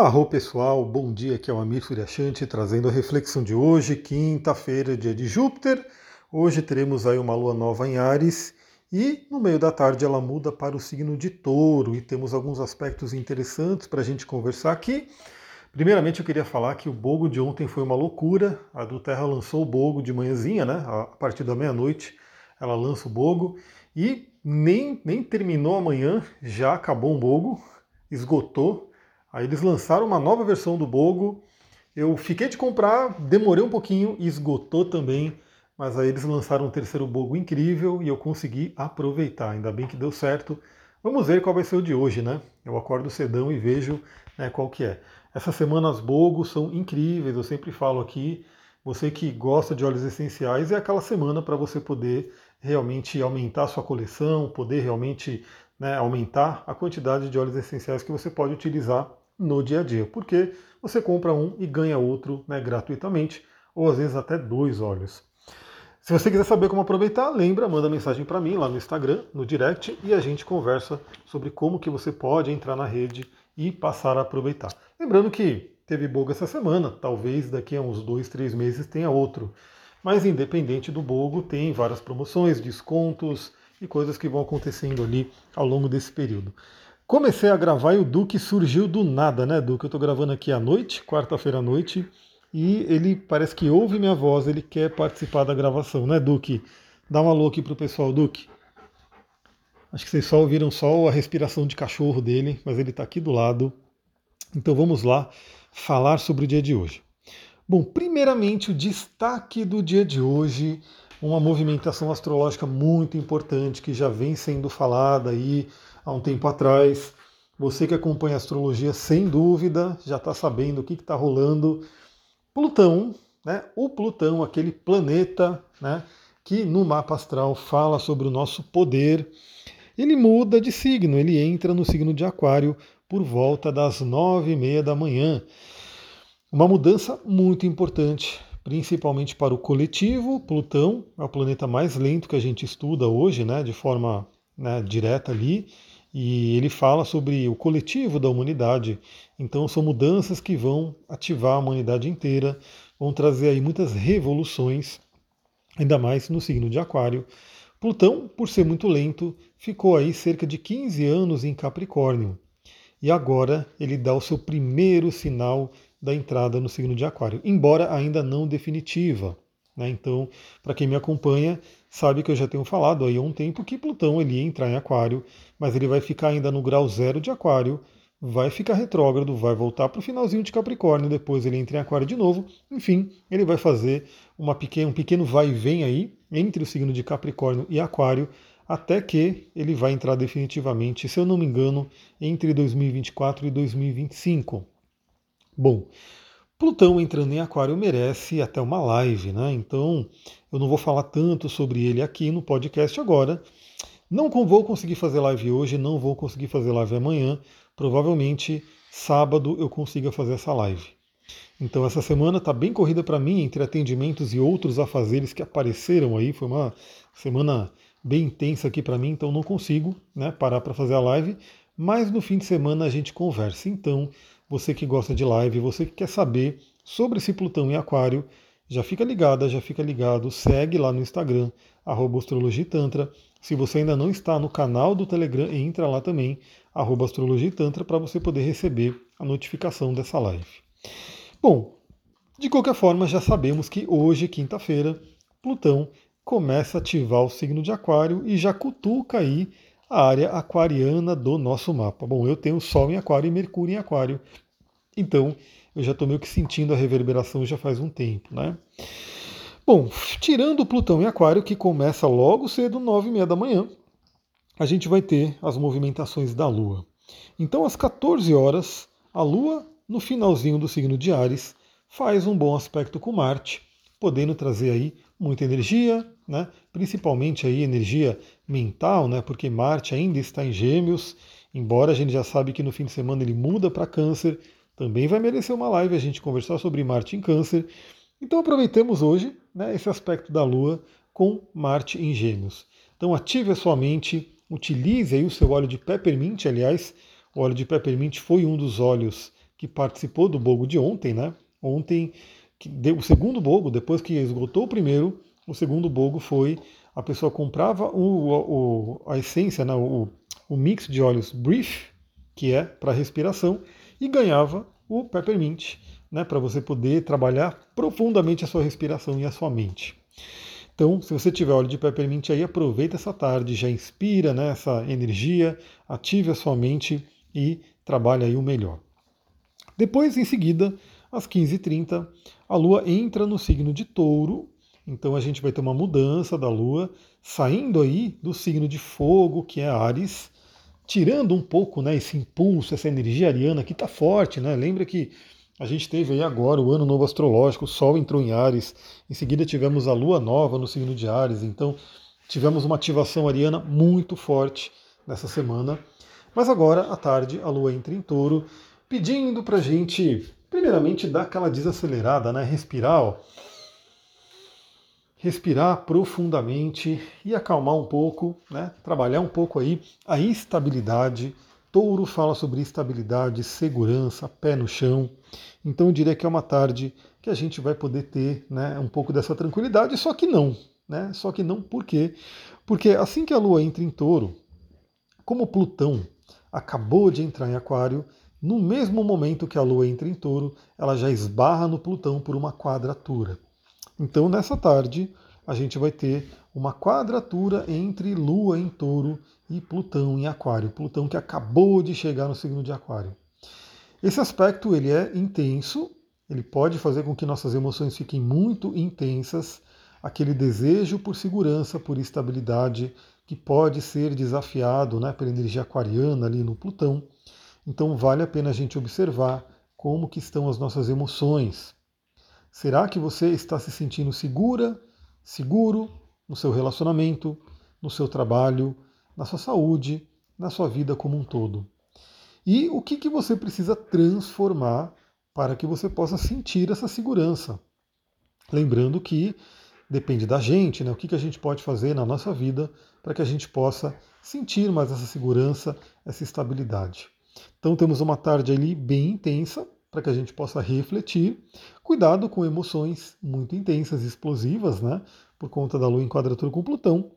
Arro pessoal, bom dia, aqui é o Amir Suryashanti trazendo a reflexão de hoje, quinta-feira, dia de Júpiter. Hoje teremos aí uma lua nova em Ares e no meio da tarde ela muda para o signo de Touro e temos alguns aspectos interessantes para a gente conversar aqui. Primeiramente eu queria falar que o Bogo de ontem foi uma loucura, a do Terra lançou o Bogo de manhãzinha, né? A partir da meia-noite ela lança o Bogo e nem, nem terminou amanhã, já acabou o Bogo, esgotou, Aí eles lançaram uma nova versão do Bogo. Eu fiquei de comprar, demorei um pouquinho esgotou também. Mas aí eles lançaram um terceiro Bogo incrível e eu consegui aproveitar. Ainda bem que deu certo. Vamos ver qual vai ser o de hoje, né? Eu acordo cedão e vejo né, qual que é. Essa semana as Bogos são incríveis, eu sempre falo aqui. Você que gosta de óleos essenciais, é aquela semana para você poder realmente aumentar a sua coleção, poder realmente né, aumentar a quantidade de óleos essenciais que você pode utilizar no dia a dia, porque você compra um e ganha outro né, gratuitamente, ou às vezes até dois óleos. Se você quiser saber como aproveitar, lembra, manda mensagem para mim lá no Instagram, no direct, e a gente conversa sobre como que você pode entrar na rede e passar a aproveitar. Lembrando que teve Bogo essa semana, talvez daqui a uns dois, três meses tenha outro. Mas independente do Bogo, tem várias promoções, descontos e coisas que vão acontecendo ali ao longo desse período. Comecei a gravar e o Duque surgiu do nada, né, Duque? Eu estou gravando aqui à noite, quarta-feira à noite, e ele parece que ouve minha voz, ele quer participar da gravação, né, Duque? Dá um alô aqui pro pessoal, Duque. Acho que vocês só ouviram só a respiração de cachorro dele, mas ele está aqui do lado. Então vamos lá falar sobre o dia de hoje. Bom, primeiramente o destaque do dia de hoje, uma movimentação astrológica muito importante que já vem sendo falada aí há um tempo atrás. Você que acompanha a astrologia, sem dúvida, já está sabendo o que está rolando. Plutão, né? O Plutão, aquele planeta, né? Que no mapa astral fala sobre o nosso poder. Ele muda de signo, ele entra no signo de Aquário por volta das nove e meia da manhã. Uma mudança muito importante, principalmente para o coletivo. Plutão é o planeta mais lento que a gente estuda hoje, né, de forma né, direta ali e ele fala sobre o coletivo da humanidade. Então são mudanças que vão ativar a humanidade inteira, vão trazer aí muitas revoluções, ainda mais no signo de Aquário. Plutão, por ser muito lento, ficou aí cerca de 15 anos em Capricórnio. E agora ele dá o seu primeiro sinal da entrada no signo de Aquário, embora ainda não definitiva. Né? Então, para quem me acompanha, sabe que eu já tenho falado aí há um tempo que Plutão ele ia entrar em Aquário, mas ele vai ficar ainda no grau zero de Aquário, vai ficar retrógrado, vai voltar para o finalzinho de Capricórnio, depois ele entra em Aquário de novo. Enfim, ele vai fazer uma pequena, um pequeno vai e vem aí entre o signo de Capricórnio e Aquário, até que ele vai entrar definitivamente, se eu não me engano, entre 2024 e 2025. Bom, Plutão entrando em Aquário merece até uma live, né? Então eu não vou falar tanto sobre ele aqui no podcast agora. Não vou conseguir fazer live hoje, não vou conseguir fazer live amanhã. Provavelmente sábado eu consiga fazer essa live. Então essa semana está bem corrida para mim entre atendimentos e outros afazeres que apareceram aí. Foi uma semana bem intensa aqui para mim, então não consigo né, parar para fazer a live. Mas no fim de semana a gente conversa. Então você que gosta de live, você que quer saber sobre esse Plutão em Aquário, já fica ligada, já fica ligado, segue lá no Instagram, astrologitantra. Se você ainda não está no canal do Telegram, entra lá também, astrologitantra, para você poder receber a notificação dessa live. Bom, de qualquer forma, já sabemos que hoje, quinta-feira, Plutão começa a ativar o signo de Aquário e já cutuca aí a área aquariana do nosso mapa. Bom, eu tenho Sol em Aquário e Mercúrio em Aquário, então eu já estou meio que sentindo a reverberação já faz um tempo, né? Bom, tirando Plutão em Aquário, que começa logo cedo, nove e meia da manhã, a gente vai ter as movimentações da Lua. Então, às 14 horas, a Lua, no finalzinho do signo de Ares, faz um bom aspecto com Marte, podendo trazer aí muita energia, né? Principalmente aí energia mental, né? porque Marte ainda está em Gêmeos, embora a gente já sabe que no fim de semana ele muda para Câncer, também vai merecer uma live a gente conversar sobre Marte em Câncer. Então aproveitemos hoje né, esse aspecto da Lua com Marte em Gêmeos. Então ative a sua mente, utilize aí o seu óleo de peppermint, aliás, o óleo de peppermint foi um dos óleos que participou do bogo de ontem, né? Ontem, o segundo bogo, depois que esgotou o primeiro, o segundo bogo foi a pessoa comprava o, o a essência, né? o, o mix de óleos Brief, que é para respiração, e ganhava o Peppermint, né? Para você poder trabalhar profundamente a sua respiração e a sua mente. Então, se você tiver óleo de peppermint aí, aproveita essa tarde, já inspira né, essa energia, ative a sua mente e trabalhe aí o melhor. Depois, em seguida, às 15h30, a Lua entra no signo de touro, então a gente vai ter uma mudança da Lua, saindo aí do signo de fogo, que é Ares, tirando um pouco né, esse impulso, essa energia ariana que está forte, né? Lembra que a gente teve aí agora o ano novo astrológico, o Sol entrou em Ares, em seguida tivemos a Lua nova no signo de Ares, então tivemos uma ativação ariana muito forte nessa semana. Mas agora, à tarde, a Lua entra em touro, pedindo para a gente, primeiramente, dar aquela desacelerada, né? Respirar, ó. Respirar profundamente e acalmar um pouco, né? Trabalhar um pouco aí a estabilidade, Touro fala sobre estabilidade, segurança, pé no chão. Então eu diria que é uma tarde que a gente vai poder ter né, um pouco dessa tranquilidade, só que não. Né? Só que não, por quê? Porque assim que a Lua entra em touro, como Plutão acabou de entrar em Aquário, no mesmo momento que a Lua entra em touro, ela já esbarra no Plutão por uma quadratura. Então nessa tarde a gente vai ter uma quadratura entre Lua em touro e Plutão em Aquário. Plutão que acabou de chegar no signo de Aquário. Esse aspecto ele é intenso, ele pode fazer com que nossas emoções fiquem muito intensas, aquele desejo por segurança, por estabilidade, que pode ser desafiado né, pela energia aquariana ali no Plutão. Então vale a pena a gente observar como que estão as nossas emoções. Será que você está se sentindo segura, seguro no seu relacionamento, no seu trabalho, na sua saúde, na sua vida como um todo. E o que, que você precisa transformar para que você possa sentir essa segurança? Lembrando que depende da gente, né? O que, que a gente pode fazer na nossa vida para que a gente possa sentir mais essa segurança, essa estabilidade. Então temos uma tarde ali bem intensa para que a gente possa refletir. Cuidado com emoções muito intensas, explosivas, né? Por conta da Lua em quadratura com Plutão.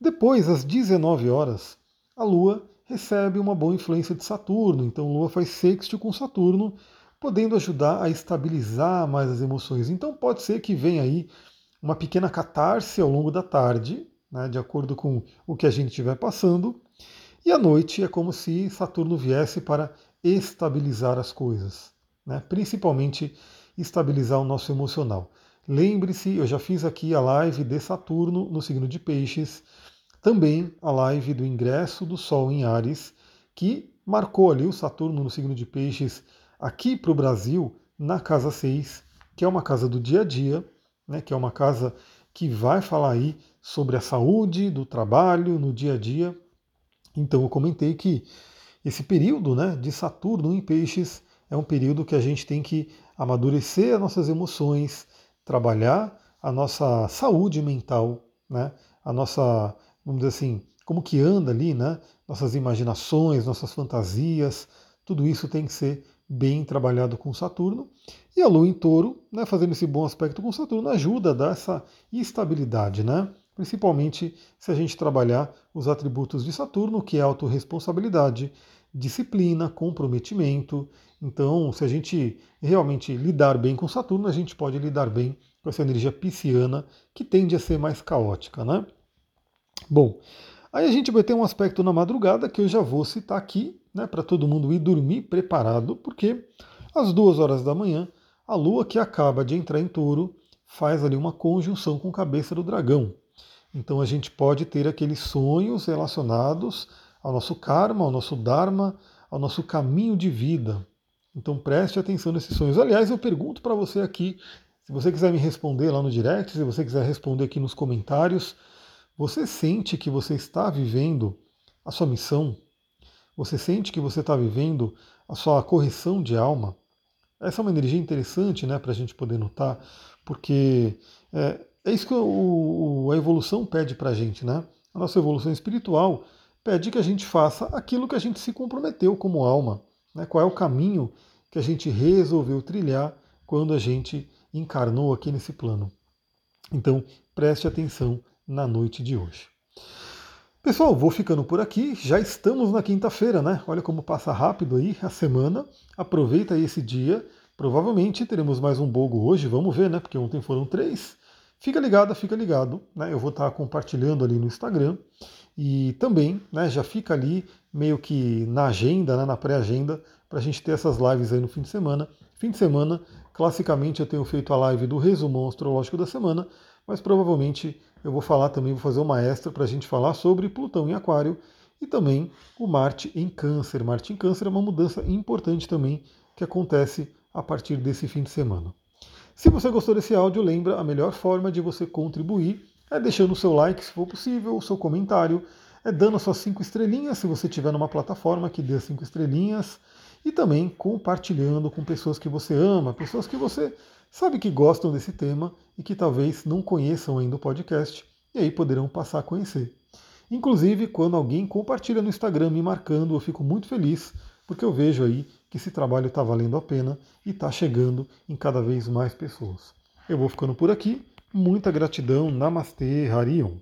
Depois, às 19 horas, a Lua recebe uma boa influência de Saturno, então Lua faz sexto com Saturno, podendo ajudar a estabilizar mais as emoções. Então pode ser que venha aí uma pequena catarse ao longo da tarde, né, de acordo com o que a gente estiver passando, e à noite é como se Saturno viesse para estabilizar as coisas, né, principalmente estabilizar o nosso emocional. Lembre-se, eu já fiz aqui a live de Saturno no signo de Peixes, também a live do ingresso do Sol em Ares, que marcou ali o Saturno no signo de Peixes aqui para o Brasil, na casa 6, que é uma casa do dia a dia, né, que é uma casa que vai falar aí sobre a saúde do trabalho no dia a dia. Então eu comentei que esse período né, de Saturno em Peixes é um período que a gente tem que amadurecer as nossas emoções, trabalhar a nossa saúde mental, né, a nossa vamos dizer assim, como que anda ali, né? Nossas imaginações, nossas fantasias, tudo isso tem que ser bem trabalhado com Saturno. E a Lua em Touro, né, fazendo esse bom aspecto com Saturno, ajuda a dar essa estabilidade, né? Principalmente se a gente trabalhar os atributos de Saturno, que é autorresponsabilidade, disciplina, comprometimento. Então, se a gente realmente lidar bem com Saturno, a gente pode lidar bem com essa energia pisciana, que tende a ser mais caótica, né? Bom, aí a gente vai ter um aspecto na madrugada que eu já vou citar aqui, né, para todo mundo ir dormir preparado, porque às duas horas da manhã, a Lua que acaba de entrar em touro faz ali uma conjunção com a cabeça do dragão. Então a gente pode ter aqueles sonhos relacionados ao nosso karma, ao nosso dharma, ao nosso caminho de vida. Então preste atenção nesses sonhos. Aliás, eu pergunto para você aqui, se você quiser me responder lá no direct, se você quiser responder aqui nos comentários, você sente que você está vivendo a sua missão? Você sente que você está vivendo a sua correção de alma? Essa é uma energia interessante né, para a gente poder notar, porque é, é isso que o, a evolução pede para a gente. Né? A nossa evolução espiritual pede que a gente faça aquilo que a gente se comprometeu como alma. Né? Qual é o caminho que a gente resolveu trilhar quando a gente encarnou aqui nesse plano. Então, preste atenção na noite de hoje. Pessoal, vou ficando por aqui. Já estamos na quinta-feira, né? Olha como passa rápido aí a semana. Aproveita esse dia. Provavelmente teremos mais um bogo hoje, vamos ver, né? Porque ontem foram três. Fica ligado, fica ligado. Né? Eu vou estar compartilhando ali no Instagram. E também né, já fica ali meio que na agenda, né, na pré-agenda, para a gente ter essas lives aí no fim de semana. Fim de semana, classicamente eu tenho feito a live do resumão astrológico da semana, mas provavelmente eu vou falar também, vou fazer uma extra para a gente falar sobre Plutão em Aquário e também o Marte em Câncer. Marte em Câncer é uma mudança importante também que acontece a partir desse fim de semana. Se você gostou desse áudio, lembra a melhor forma de você contribuir é deixando o seu like, se for possível, o seu comentário, é dando as suas cinco estrelinhas, se você estiver numa plataforma que dê cinco estrelinhas, e também compartilhando com pessoas que você ama, pessoas que você sabe que gostam desse tema e que talvez não conheçam ainda o podcast, e aí poderão passar a conhecer. Inclusive, quando alguém compartilha no Instagram me marcando, eu fico muito feliz, porque eu vejo aí que esse trabalho está valendo a pena e está chegando em cada vez mais pessoas. Eu vou ficando por aqui. Muita gratidão. Namastê, Harion.